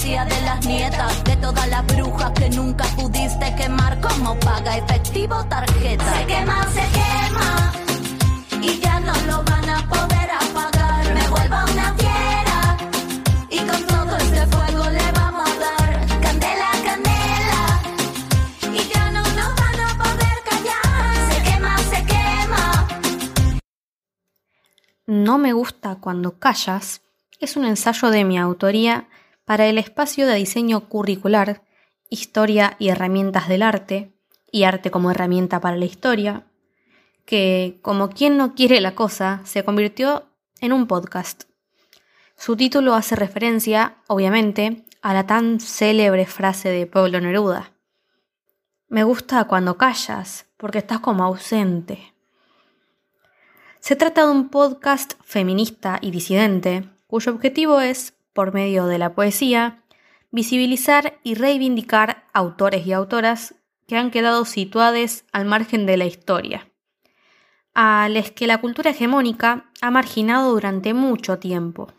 poesía de las nietas, de todas las brujas que nunca pudiste quemar como paga efectivo tarjeta. Se quema, se quema y ya no lo van a poder apagar. Me vuelvo una fiera y con todo este fuego le vamos a dar candela, candela y ya no nos van a poder callar. Se quema, se quema. No me gusta cuando callas es un ensayo de mi autoría para el espacio de diseño curricular, historia y herramientas del arte, y arte como herramienta para la historia, que, como quien no quiere la cosa, se convirtió en un podcast. Su título hace referencia, obviamente, a la tan célebre frase de Pablo Neruda. Me gusta cuando callas, porque estás como ausente. Se trata de un podcast feminista y disidente, cuyo objetivo es, por medio de la poesía, visibilizar y reivindicar autores y autoras que han quedado situados al margen de la historia, a los que la cultura hegemónica ha marginado durante mucho tiempo.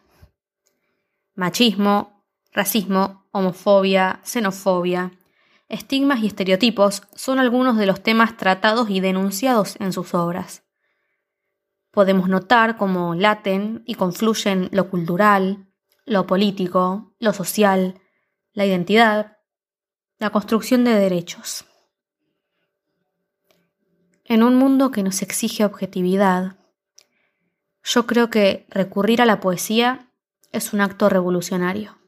Machismo, racismo, homofobia, xenofobia, estigmas y estereotipos son algunos de los temas tratados y denunciados en sus obras. Podemos notar cómo laten y confluyen lo cultural, lo político, lo social, la identidad, la construcción de derechos. En un mundo que nos exige objetividad, yo creo que recurrir a la poesía es un acto revolucionario.